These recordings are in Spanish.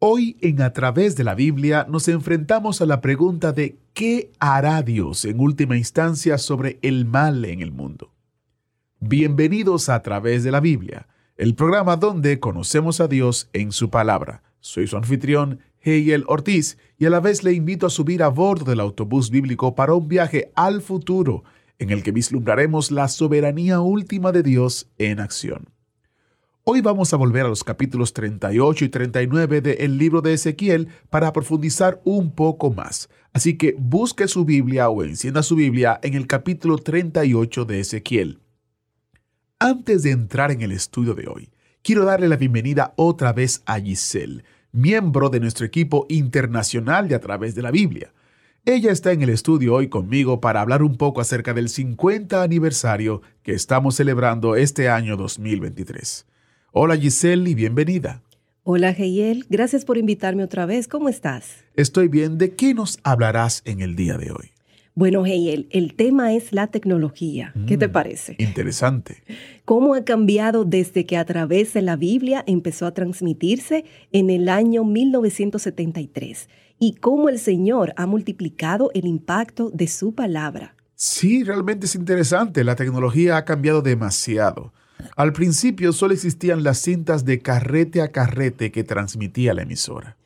Hoy en A través de la Biblia nos enfrentamos a la pregunta de ¿qué hará Dios en última instancia sobre el mal en el mundo? Bienvenidos a A través de la Biblia, el programa donde conocemos a Dios en su palabra. Soy su anfitrión, Hegel Ortiz, y a la vez le invito a subir a bordo del autobús bíblico para un viaje al futuro en el que vislumbraremos la soberanía última de Dios en acción. Hoy vamos a volver a los capítulos 38 y 39 del libro de Ezequiel para profundizar un poco más. Así que busque su Biblia o encienda su Biblia en el capítulo 38 de Ezequiel. Antes de entrar en el estudio de hoy, quiero darle la bienvenida otra vez a Giselle, miembro de nuestro equipo internacional de A través de la Biblia. Ella está en el estudio hoy conmigo para hablar un poco acerca del 50 aniversario que estamos celebrando este año 2023. Hola Giselle y bienvenida. Hola Geyel, gracias por invitarme otra vez. ¿Cómo estás? Estoy bien. ¿De qué nos hablarás en el día de hoy? Bueno, Geyel, el tema es la tecnología. ¿Qué te Mm, parece? Interesante. ¿Cómo ha cambiado desde que a través de la Biblia empezó a transmitirse en el año 1973? Y cómo el Señor ha multiplicado el impacto de su palabra. Sí, realmente es interesante. La tecnología ha cambiado demasiado. Al principio solo existían las cintas de carrete a carrete que transmitía la emisora.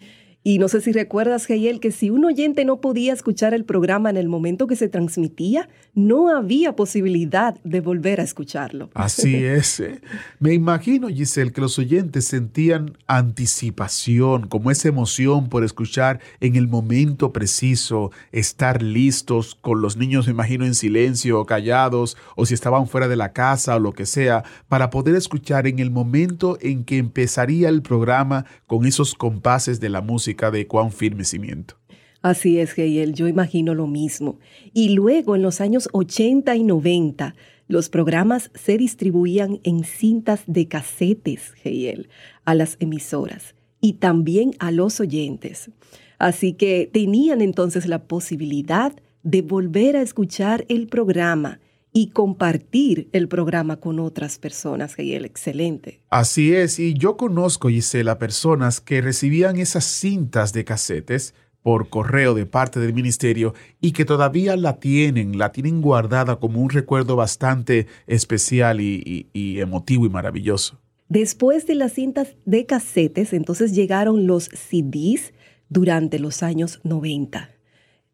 Y no sé si recuerdas, Geyel, que si un oyente no podía escuchar el programa en el momento que se transmitía, no había posibilidad de volver a escucharlo. Así es. ¿eh? Me imagino, Giselle, que los oyentes sentían anticipación, como esa emoción por escuchar en el momento preciso, estar listos con los niños, me imagino, en silencio o callados, o si estaban fuera de la casa o lo que sea, para poder escuchar en el momento en que empezaría el programa con esos compases de la música de cuán firme cimiento. Así es, Geyel, yo imagino lo mismo. Y luego, en los años 80 y 90, los programas se distribuían en cintas de casetes, Geyel, a las emisoras y también a los oyentes. Así que tenían entonces la posibilidad de volver a escuchar el programa y compartir el programa con otras personas, Geyel. Excelente. Así es, y yo conozco, Gisela, personas que recibían esas cintas de casetes por correo de parte del ministerio y que todavía la tienen, la tienen guardada como un recuerdo bastante especial y, y- y emotivo y maravilloso. Después de las cintas de casetes, entonces llegaron los CDs durante los años 90.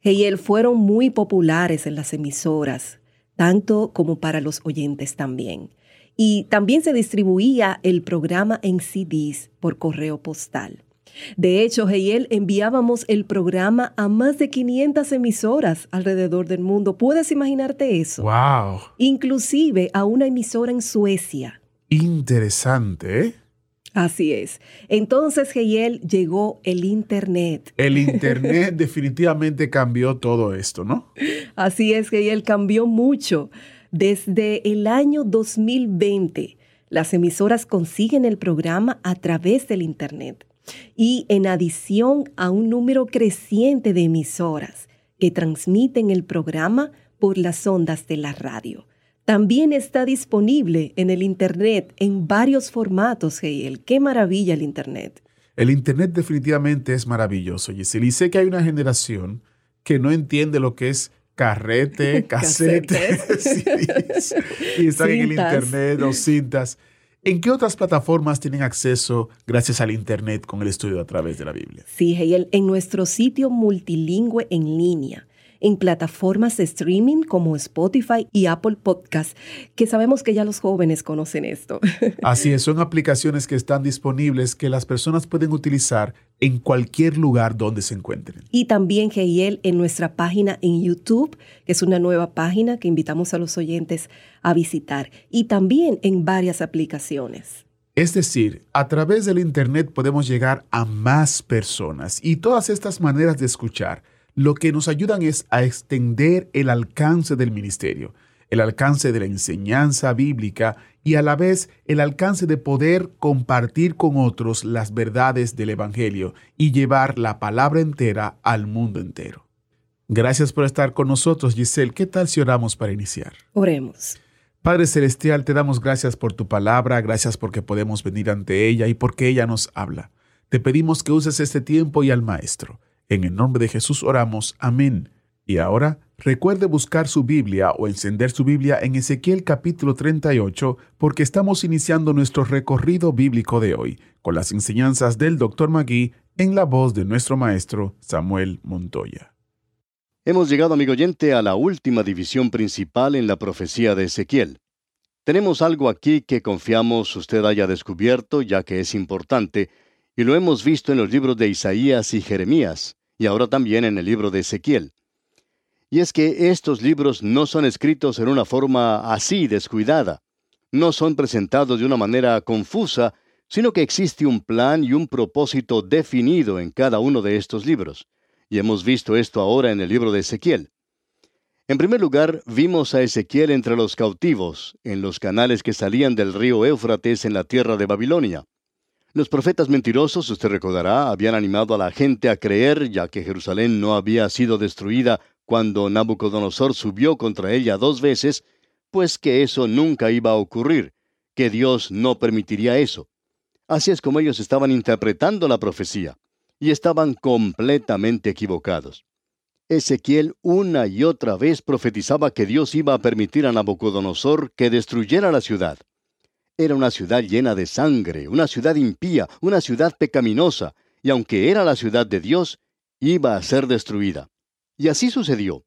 Heyel fueron muy populares en las emisoras, tanto como para los oyentes también. Y también se distribuía el programa en CDs por correo postal. De hecho, Heyel enviábamos el programa a más de 500 emisoras alrededor del mundo. ¿Puedes imaginarte eso? ¡Wow! Inclusive a una emisora en Suecia. Interesante, ¿eh? Así es. Entonces, Geyel, llegó el Internet. El Internet definitivamente cambió todo esto, ¿no? Así es, Geyel, cambió mucho. Desde el año 2020, las emisoras consiguen el programa a través del Internet. Y en adición a un número creciente de emisoras que transmiten el programa por las ondas de la radio. También está disponible en el Internet en varios formatos, Geyel. ¡Qué maravilla el Internet! El Internet definitivamente es maravilloso, Giselle. Y sé que hay una generación que no entiende lo que es carrete, casete, CDs, y están en el. Internet o cintas. ¿En qué otras plataformas tienen acceso gracias al Internet con el estudio a través de la Biblia? Sí, Heyel, en nuestro sitio multilingüe en línea, en plataformas de streaming como Spotify y Apple Podcast, que sabemos que ya los jóvenes conocen esto. Así es, son aplicaciones que están disponibles que las personas pueden utilizar en cualquier lugar donde se encuentren. y también, Heyel, en nuestra página en YouTube, que es una nueva página que invitamos a los oyentes a visitar, y también en varias aplicaciones. Es decir, a través del Internet podemos llegar a más personas y todas estas maneras de escuchar lo que nos ayudan es a extender el alcance del ministerio, el alcance de la enseñanza bíblica y a la vez el alcance de poder compartir con otros las verdades del Evangelio y llevar la palabra entera al mundo entero. Gracias por estar con nosotros, Giselle. ¿Qué tal si oramos para iniciar? Oremos. Padre Celestial, te damos gracias por tu palabra, gracias porque podemos venir ante ella y porque ella nos habla. Te pedimos que uses este tiempo y al Maestro. En el nombre de Jesús oramos. Amén. Y ahora, recuerde buscar su Biblia o encender su Biblia en Ezequiel capítulo 38 porque estamos iniciando nuestro recorrido bíblico de hoy con las enseñanzas del Dr. Magui en la voz de nuestro maestro Samuel Montoya. Hemos llegado, amigo oyente, a la última división principal en la profecía de Ezequiel. Tenemos algo aquí que confiamos usted haya descubierto, ya que es importante, y lo hemos visto en los libros de Isaías y Jeremías, y ahora también en el libro de Ezequiel. Y es que estos libros no son escritos en una forma así descuidada, no son presentados de una manera confusa, sino que existe un plan y un propósito definido en cada uno de estos libros y hemos visto esto ahora en el libro de Ezequiel. En primer lugar, vimos a Ezequiel entre los cautivos, en los canales que salían del río Éufrates en la tierra de Babilonia. Los profetas mentirosos, usted recordará, habían animado a la gente a creer, ya que Jerusalén no había sido destruida cuando Nabucodonosor subió contra ella dos veces, pues que eso nunca iba a ocurrir, que Dios no permitiría eso. Así es como ellos estaban interpretando la profecía y estaban completamente equivocados. Ezequiel una y otra vez profetizaba que Dios iba a permitir a Nabucodonosor que destruyera la ciudad. Era una ciudad llena de sangre, una ciudad impía, una ciudad pecaminosa, y aunque era la ciudad de Dios, iba a ser destruida. Y así sucedió.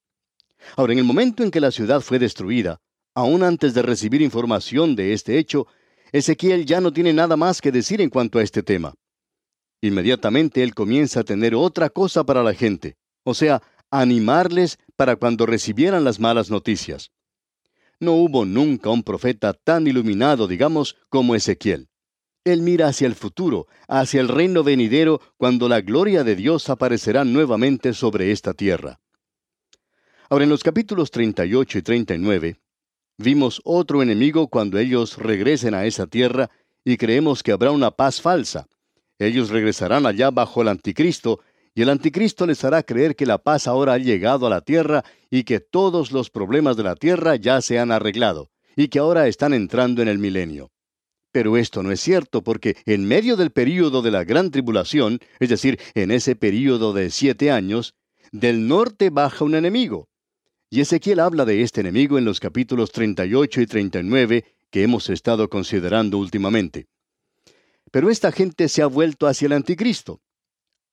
Ahora, en el momento en que la ciudad fue destruida, aún antes de recibir información de este hecho, Ezequiel ya no tiene nada más que decir en cuanto a este tema. Inmediatamente él comienza a tener otra cosa para la gente, o sea, animarles para cuando recibieran las malas noticias. No hubo nunca un profeta tan iluminado, digamos, como Ezequiel. Él mira hacia el futuro, hacia el reino venidero, cuando la gloria de Dios aparecerá nuevamente sobre esta tierra. Ahora, en los capítulos 38 y 39, vimos otro enemigo cuando ellos regresen a esa tierra y creemos que habrá una paz falsa. Ellos regresarán allá bajo el anticristo, y el anticristo les hará creer que la paz ahora ha llegado a la tierra y que todos los problemas de la tierra ya se han arreglado, y que ahora están entrando en el milenio. Pero esto no es cierto porque en medio del período de la gran tribulación, es decir, en ese período de siete años, del norte baja un enemigo. Y Ezequiel habla de este enemigo en los capítulos 38 y 39 que hemos estado considerando últimamente. Pero esta gente se ha vuelto hacia el anticristo.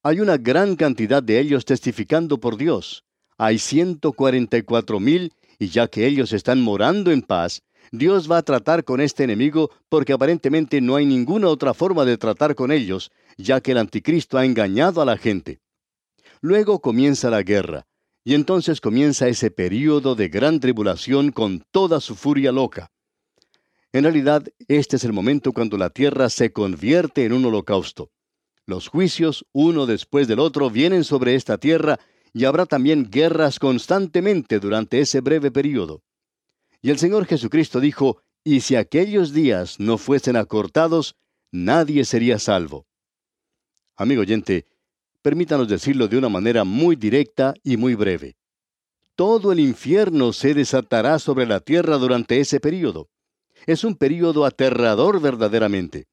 Hay una gran cantidad de ellos testificando por Dios. Hay 144 mil y ya que ellos están morando en paz, Dios va a tratar con este enemigo porque aparentemente no hay ninguna otra forma de tratar con ellos, ya que el anticristo ha engañado a la gente. Luego comienza la guerra, y entonces comienza ese período de gran tribulación con toda su furia loca. En realidad, este es el momento cuando la tierra se convierte en un holocausto. Los juicios, uno después del otro, vienen sobre esta tierra y habrá también guerras constantemente durante ese breve periodo. Y el Señor Jesucristo dijo, y si aquellos días no fuesen acortados, nadie sería salvo. Amigo oyente, permítanos decirlo de una manera muy directa y muy breve. Todo el infierno se desatará sobre la tierra durante ese periodo. Es un período aterrador verdaderamente.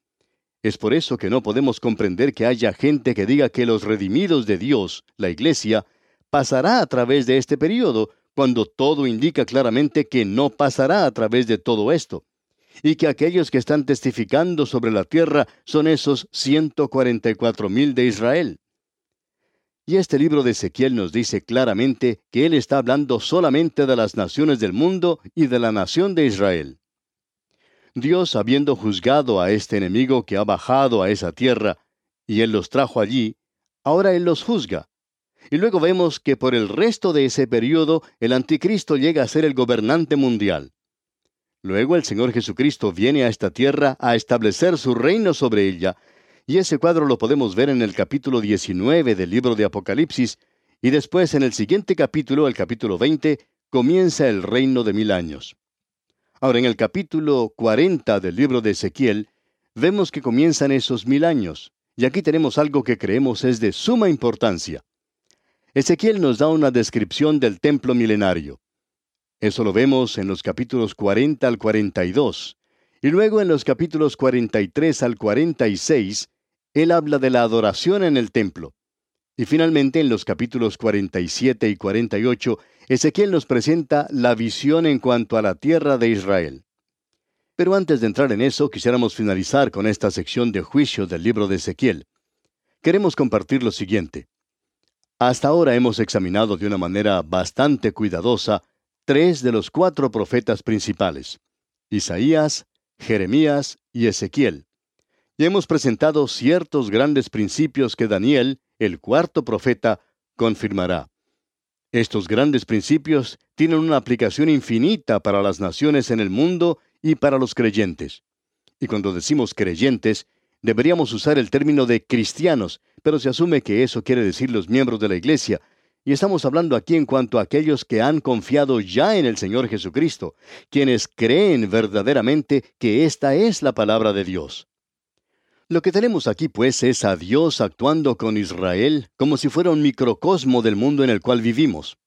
Es por eso que no podemos comprender que haya gente que diga que los redimidos de Dios, la Iglesia, pasará a través de este período, cuando todo indica claramente que no pasará a través de todo esto, y que aquellos que están testificando sobre la tierra son esos 144 mil de Israel. Y este libro de Ezequiel nos dice claramente que él está hablando solamente de las naciones del mundo y de la nación de Israel. Dios, habiendo juzgado a este enemigo que ha bajado a esa tierra, y Él los trajo allí, ahora Él los juzga. Y luego vemos que por el resto de ese periodo el anticristo llega a ser el gobernante mundial. Luego el Señor Jesucristo viene a esta tierra a establecer su reino sobre ella, y ese cuadro lo podemos ver en el capítulo 19 del libro de Apocalipsis, y después en el siguiente capítulo, el capítulo 20, comienza el reino de mil años. Ahora, en el capítulo 40 del libro de Ezequiel, vemos que comienzan esos mil años, y aquí tenemos algo que creemos es de suma importancia. Ezequiel nos da una descripción del templo milenario. Eso lo vemos en los capítulos 40 al 42. Y luego en los capítulos 43 al 46, él habla de la adoración en el templo. Y finalmente en los capítulos 47 y 48, Ezequiel nos presenta la visión en cuanto a la tierra de Israel. Pero antes de entrar en eso, quisiéramos finalizar con esta sección de juicio del libro de Ezequiel. Queremos compartir lo siguiente. Hasta ahora hemos examinado de una manera bastante cuidadosa tres de los cuatro profetas principales, Isaías, Jeremías y Ezequiel. Y hemos presentado ciertos grandes principios que Daniel, el cuarto profeta, confirmará. Estos grandes principios tienen una aplicación infinita para las naciones en el mundo y para los creyentes. Y cuando decimos creyentes, deberíamos usar el término de cristianos, pero se asume que eso quiere decir los miembros de la Iglesia, y estamos hablando aquí en cuanto a aquellos que han confiado ya en el Señor Jesucristo, quienes creen verdaderamente que esta es la palabra de Dios. Lo que tenemos aquí pues es a Dios actuando con Israel como si fuera un microcosmo del mundo en el cual vivimos.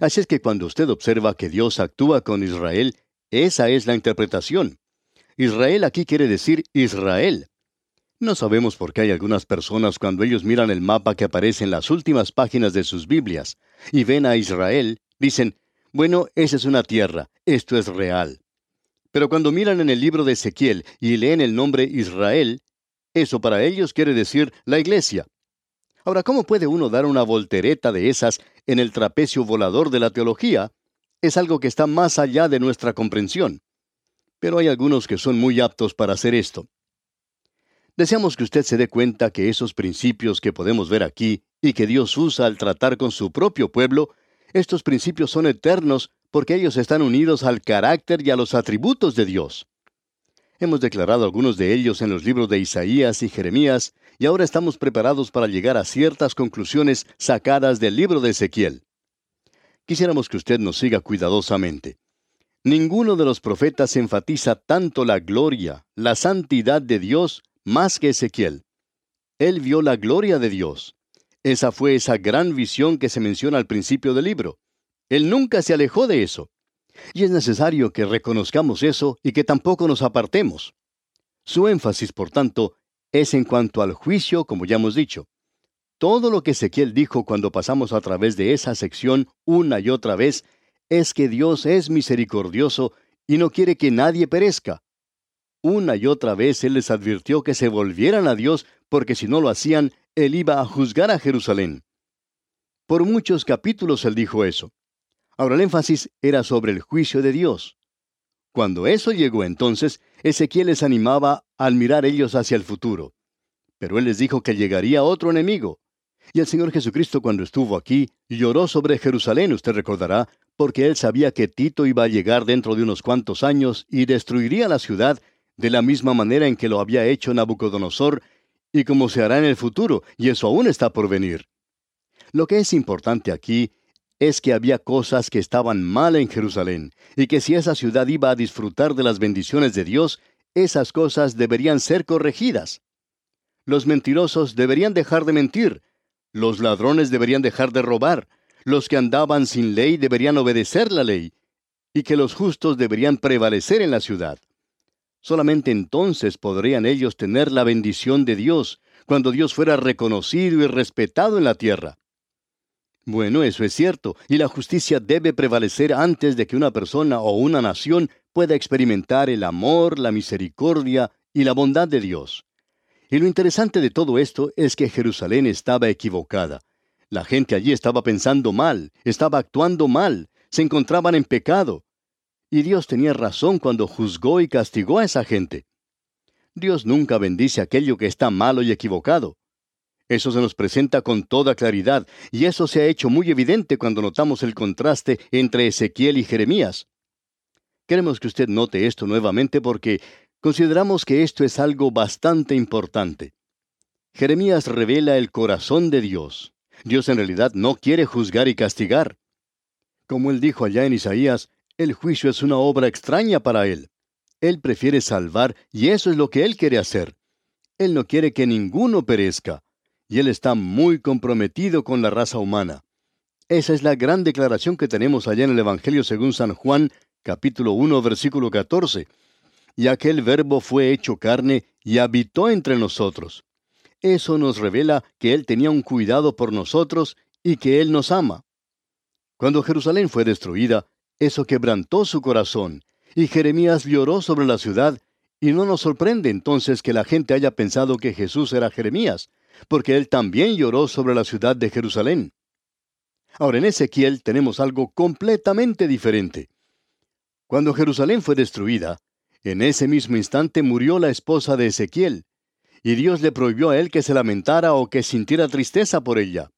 Así es que cuando usted observa que Dios actúa con Israel, esa es la interpretación. Israel aquí quiere decir Israel. No sabemos por qué hay algunas personas cuando ellos miran el mapa que aparece en las últimas páginas de sus Biblias y ven a Israel, dicen, bueno, esa es una tierra, esto es real. Pero cuando miran en el libro de Ezequiel y leen el nombre Israel, eso para ellos quiere decir la iglesia. Ahora, ¿cómo puede uno dar una voltereta de esas en el trapecio volador de la teología? Es algo que está más allá de nuestra comprensión. Pero hay algunos que son muy aptos para hacer esto. Deseamos que usted se dé cuenta que esos principios que podemos ver aquí y que Dios usa al tratar con su propio pueblo, estos principios son eternos porque ellos están unidos al carácter y a los atributos de Dios. Hemos declarado algunos de ellos en los libros de Isaías y Jeremías, y ahora estamos preparados para llegar a ciertas conclusiones sacadas del libro de Ezequiel. Quisiéramos que usted nos siga cuidadosamente. Ninguno de los profetas enfatiza tanto la gloria, la santidad de Dios más que Ezequiel. Él vio la gloria de Dios. Esa fue esa gran visión que se menciona al principio del libro. Él nunca se alejó de eso. Y es necesario que reconozcamos eso y que tampoco nos apartemos. Su énfasis, por tanto, es en cuanto al juicio, como ya hemos dicho. Todo lo que Ezequiel dijo cuando pasamos a través de esa sección una y otra vez es que Dios es misericordioso y no quiere que nadie perezca, una y otra vez Él les advirtió que se volvieran a Dios, porque si no lo hacían, Él iba a juzgar a Jerusalén. Por muchos capítulos Él dijo eso. Ahora el énfasis era sobre el juicio de Dios. Cuando eso llegó entonces, Ezequiel les animaba al mirar ellos hacia el futuro. Pero Él les dijo que llegaría otro enemigo. Y el Señor Jesucristo cuando estuvo aquí lloró sobre Jerusalén, usted recordará, porque Él sabía que Tito iba a llegar dentro de unos cuantos años y destruiría la ciudad de la misma manera en que lo había hecho Nabucodonosor y como se hará en el futuro, y eso aún está por venir. Lo que es importante aquí es que había cosas que estaban mal en Jerusalén, y que si esa ciudad iba a disfrutar de las bendiciones de Dios, esas cosas deberían ser corregidas. Los mentirosos deberían dejar de mentir, los ladrones deberían dejar de robar, los que andaban sin ley deberían obedecer la ley, y que los justos deberían prevalecer en la ciudad. Solamente entonces podrían ellos tener la bendición de Dios, cuando Dios fuera reconocido y respetado en la tierra. Bueno, eso es cierto, y la justicia debe prevalecer antes de que una persona o una nación pueda experimentar el amor, la misericordia y la bondad de Dios. Y lo interesante de todo esto es que Jerusalén estaba equivocada. La gente allí estaba pensando mal, estaba actuando mal, se encontraban en pecado, y Dios tenía razón cuando juzgó y castigó a esa gente. Dios nunca bendice aquello que está malo y equivocado. Eso se nos presenta con toda claridad, y eso se ha hecho muy evidente cuando notamos el contraste entre Ezequiel y Jeremías. Queremos que usted note esto nuevamente porque consideramos que esto es algo bastante importante. Jeremías revela el corazón de Dios. Dios en realidad no quiere juzgar y castigar. Como él dijo allá en Isaías, el juicio es una obra extraña para él. Él prefiere salvar y eso es lo que él quiere hacer. Él no quiere que ninguno perezca. Y él está muy comprometido con la raza humana. Esa es la gran declaración que tenemos allá en el Evangelio según San Juan, capítulo 1, versículo 14. Y aquel verbo fue hecho carne y habitó entre nosotros. Eso nos revela que Él tenía un cuidado por nosotros y que Él nos ama. Cuando Jerusalén fue destruida, eso quebrantó su corazón, y Jeremías lloró sobre la ciudad, y no nos sorprende entonces que la gente haya pensado que Jesús era Jeremías, porque él también lloró sobre la ciudad de Jerusalén. Ahora en Ezequiel tenemos algo completamente diferente. Cuando Jerusalén fue destruida, en ese mismo instante murió la esposa de Ezequiel, y Dios le prohibió a él que se lamentara o que sintiera tristeza por ella.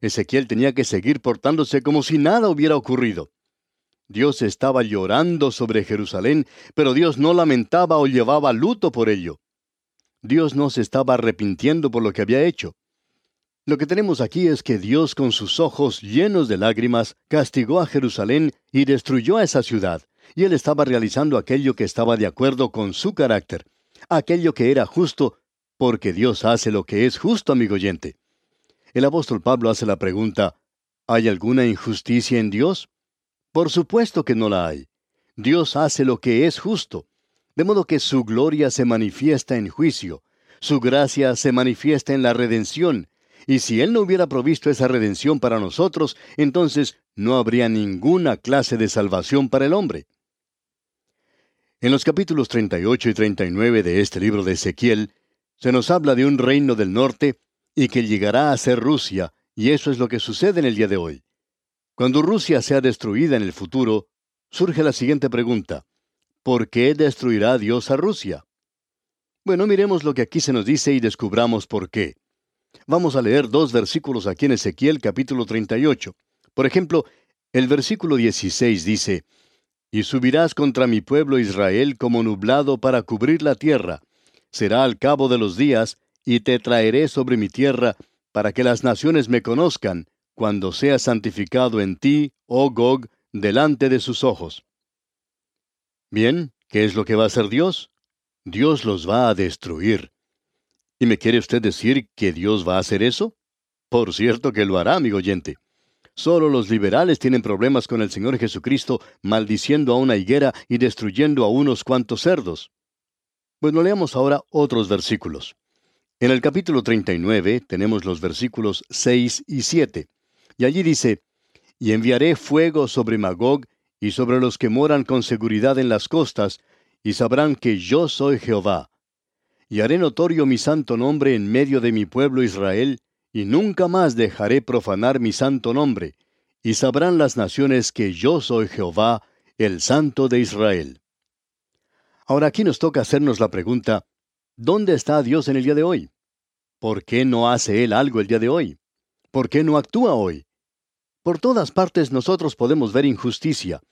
Ezequiel tenía que seguir portándose como si nada hubiera ocurrido. Dios estaba llorando sobre Jerusalén, pero Dios no lamentaba o llevaba luto por ello. Dios no se estaba arrepintiendo por lo que había hecho. Lo que tenemos aquí es que Dios con sus ojos llenos de lágrimas castigó a Jerusalén y destruyó a esa ciudad, y él estaba realizando aquello que estaba de acuerdo con su carácter, aquello que era justo porque Dios hace lo que es justo, amigo oyente. El apóstol Pablo hace la pregunta, ¿hay alguna injusticia en Dios? Por supuesto que no la hay. Dios hace lo que es justo, de modo que su gloria se manifiesta en juicio, su gracia se manifiesta en la redención, y si Él no hubiera provisto esa redención para nosotros, entonces no habría ninguna clase de salvación para el hombre. En los capítulos 38 y 39 de este libro de Ezequiel, se nos habla de un reino del norte y que llegará a ser Rusia, y eso es lo que sucede en el día de hoy. Cuando Rusia sea destruida en el futuro, surge la siguiente pregunta. ¿Por qué destruirá Dios a Rusia? Bueno, miremos lo que aquí se nos dice y descubramos por qué. Vamos a leer dos versículos aquí en Ezequiel capítulo 38. Por ejemplo, el versículo 16 dice, Y subirás contra mi pueblo Israel como nublado para cubrir la tierra, será al cabo de los días, y te traeré sobre mi tierra, para que las naciones me conozcan, cuando sea santificado en ti, oh Gog, delante de sus ojos. Bien, ¿qué es lo que va a hacer Dios? Dios los va a destruir. ¿Y me quiere usted decir que Dios va a hacer eso? Por cierto que lo hará, amigo oyente. Solo los liberales tienen problemas con el Señor Jesucristo maldiciendo a una higuera y destruyendo a unos cuantos cerdos. Bueno, leamos ahora otros versículos. En el capítulo 39 tenemos los versículos 6 y 7. Y allí dice, Y enviaré fuego sobre Magog y sobre los que moran con seguridad en las costas, y sabrán que yo soy Jehová. Y haré notorio mi santo nombre en medio de mi pueblo Israel, y nunca más dejaré profanar mi santo nombre, y sabrán las naciones que yo soy Jehová, el santo de Israel. Ahora aquí nos toca hacernos la pregunta, ¿dónde está Dios en el día de hoy? ¿Por qué no hace Él algo el día de hoy? ¿Por qué no actúa hoy? Por todas partes nosotros podemos ver injusticia.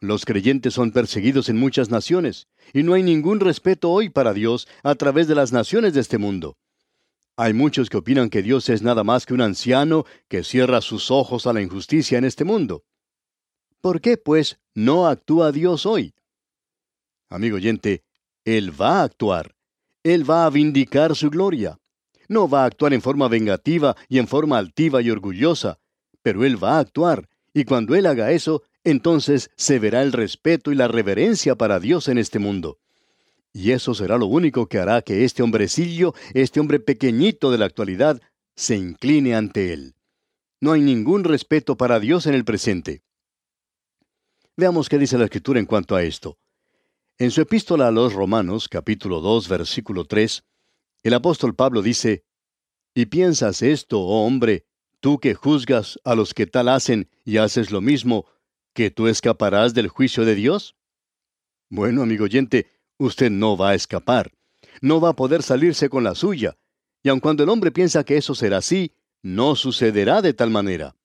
Los creyentes son perseguidos en muchas naciones, y no hay ningún respeto hoy para Dios a través de las naciones de este mundo. Hay muchos que opinan que Dios es nada más que un anciano que cierra sus ojos a la injusticia en este mundo. ¿Por qué, pues, no actúa Dios hoy? Amigo oyente, Él va a actuar. Él va a vindicar su gloria. No va a actuar en forma vengativa y en forma altiva y orgullosa, pero Él va a actuar, y cuando Él haga eso, entonces se verá el respeto y la reverencia para Dios en este mundo. Y eso será lo único que hará que este hombrecillo, este hombre pequeñito de la actualidad, se incline ante Él. No hay ningún respeto para Dios en el presente. Veamos qué dice la Escritura en cuanto a esto. En su epístola a los Romanos, capítulo 2, versículo 3, el apóstol Pablo dice, ¿Y piensas esto, oh hombre, tú que juzgas a los que tal hacen y haces lo mismo, que tú escaparás del juicio de Dios? Bueno, amigo oyente, usted no va a escapar. No va a poder salirse con la suya. Y aun cuando el hombre piensa que eso será así, no sucederá de tal manera.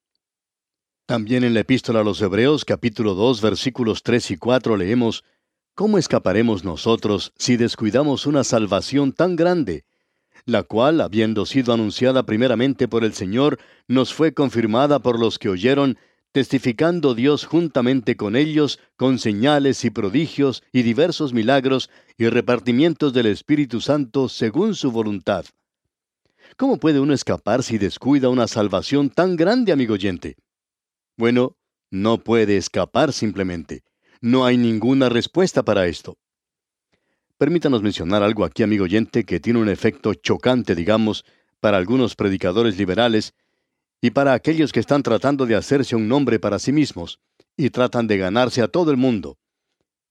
También en la epístola a los Hebreos capítulo 2 versículos 3 y 4 leemos, ¿Cómo escaparemos nosotros si descuidamos una salvación tan grande, la cual, habiendo sido anunciada primeramente por el Señor, nos fue confirmada por los que oyeron, testificando Dios juntamente con ellos con señales y prodigios y diversos milagros y repartimientos del Espíritu Santo según su voluntad. ¿Cómo puede uno escapar si descuida una salvación tan grande, amigo oyente? Bueno, no puede escapar simplemente. No hay ninguna respuesta para esto. Permítanos mencionar algo aquí, amigo oyente, que tiene un efecto chocante, digamos, para algunos predicadores liberales y para aquellos que están tratando de hacerse un nombre para sí mismos y tratan de ganarse a todo el mundo.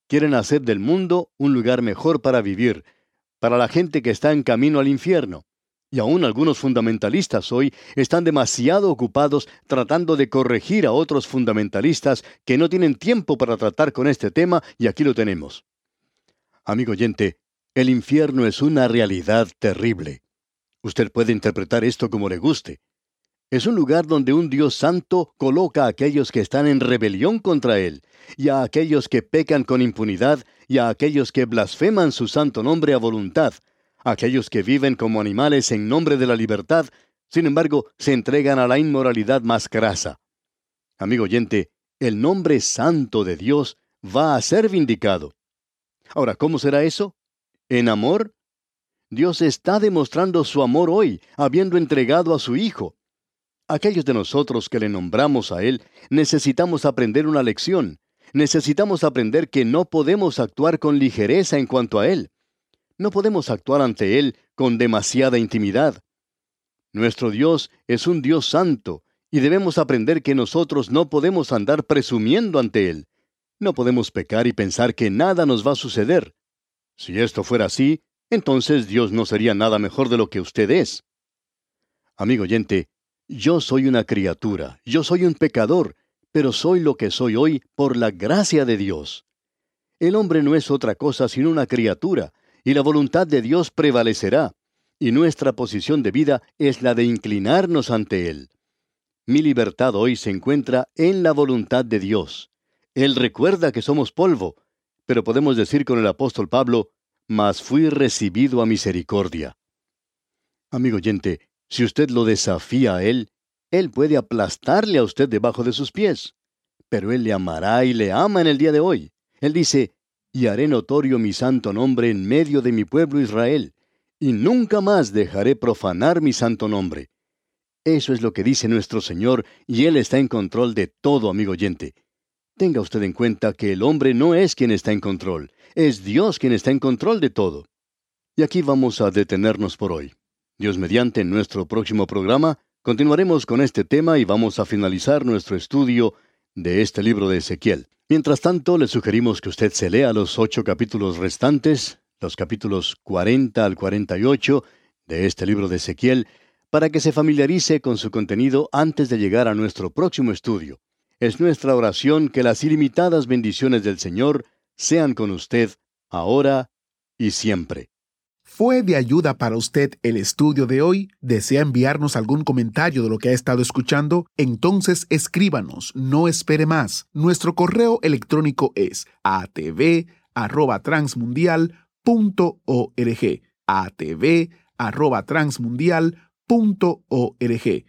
Quieren hacer del mundo un lugar mejor para vivir, para la gente que está en camino al infierno. Y aún algunos fundamentalistas hoy están demasiado ocupados tratando de corregir a otros fundamentalistas que no tienen tiempo para tratar con este tema y aquí lo tenemos. Amigo oyente, el infierno es una realidad terrible. Usted puede interpretar esto como le guste. Es un lugar donde un Dios santo coloca a aquellos que están en rebelión contra Él, y a aquellos que pecan con impunidad, y a aquellos que blasfeman su santo nombre a voluntad, aquellos que viven como animales en nombre de la libertad, sin embargo, se entregan a la inmoralidad más grasa. Amigo oyente, el nombre santo de Dios va a ser vindicado. Ahora, ¿cómo será eso? ¿En amor? Dios está demostrando su amor hoy, habiendo entregado a su Hijo. Aquellos de nosotros que le nombramos a Él, necesitamos aprender una lección. Necesitamos aprender que no podemos actuar con ligereza en cuanto a Él. No podemos actuar ante Él con demasiada intimidad. Nuestro Dios es un Dios santo, y debemos aprender que nosotros no podemos andar presumiendo ante Él. No podemos pecar y pensar que nada nos va a suceder. Si esto fuera así, entonces Dios no sería nada mejor de lo que usted es. Amigo oyente, yo soy una criatura, yo soy un pecador, pero soy lo que soy hoy por la gracia de Dios. El hombre no es otra cosa sino una criatura, y la voluntad de Dios prevalecerá, y nuestra posición de vida es la de inclinarnos ante Él. Mi libertad hoy se encuentra en la voluntad de Dios. Él recuerda que somos polvo, pero podemos decir con el apóstol Pablo, mas fui recibido a misericordia. Amigo oyente, si usted lo desafía a Él, Él puede aplastarle a usted debajo de sus pies. Pero Él le amará y le ama en el día de hoy. Él dice, y haré notorio mi santo nombre en medio de mi pueblo Israel, y nunca más dejaré profanar mi santo nombre. Eso es lo que dice nuestro Señor, y Él está en control de todo, amigo oyente. Tenga usted en cuenta que el hombre no es quien está en control, es Dios quien está en control de todo. Y aquí vamos a detenernos por hoy. Dios mediante, en nuestro próximo programa, continuaremos con este tema y vamos a finalizar nuestro estudio de este libro de Ezequiel. Mientras tanto, le sugerimos que usted se lea los ocho capítulos restantes, los capítulos 40 al 48 de este libro de Ezequiel, para que se familiarice con su contenido antes de llegar a nuestro próximo estudio. Es nuestra oración que las ilimitadas bendiciones del Señor sean con usted, ahora y siempre. ¿Fue de ayuda para usted el estudio de hoy? ¿Desea enviarnos algún comentario de lo que ha estado escuchando? Entonces escríbanos, no espere más. Nuestro correo electrónico es atv@transmundial.org. atv@transmundial.org.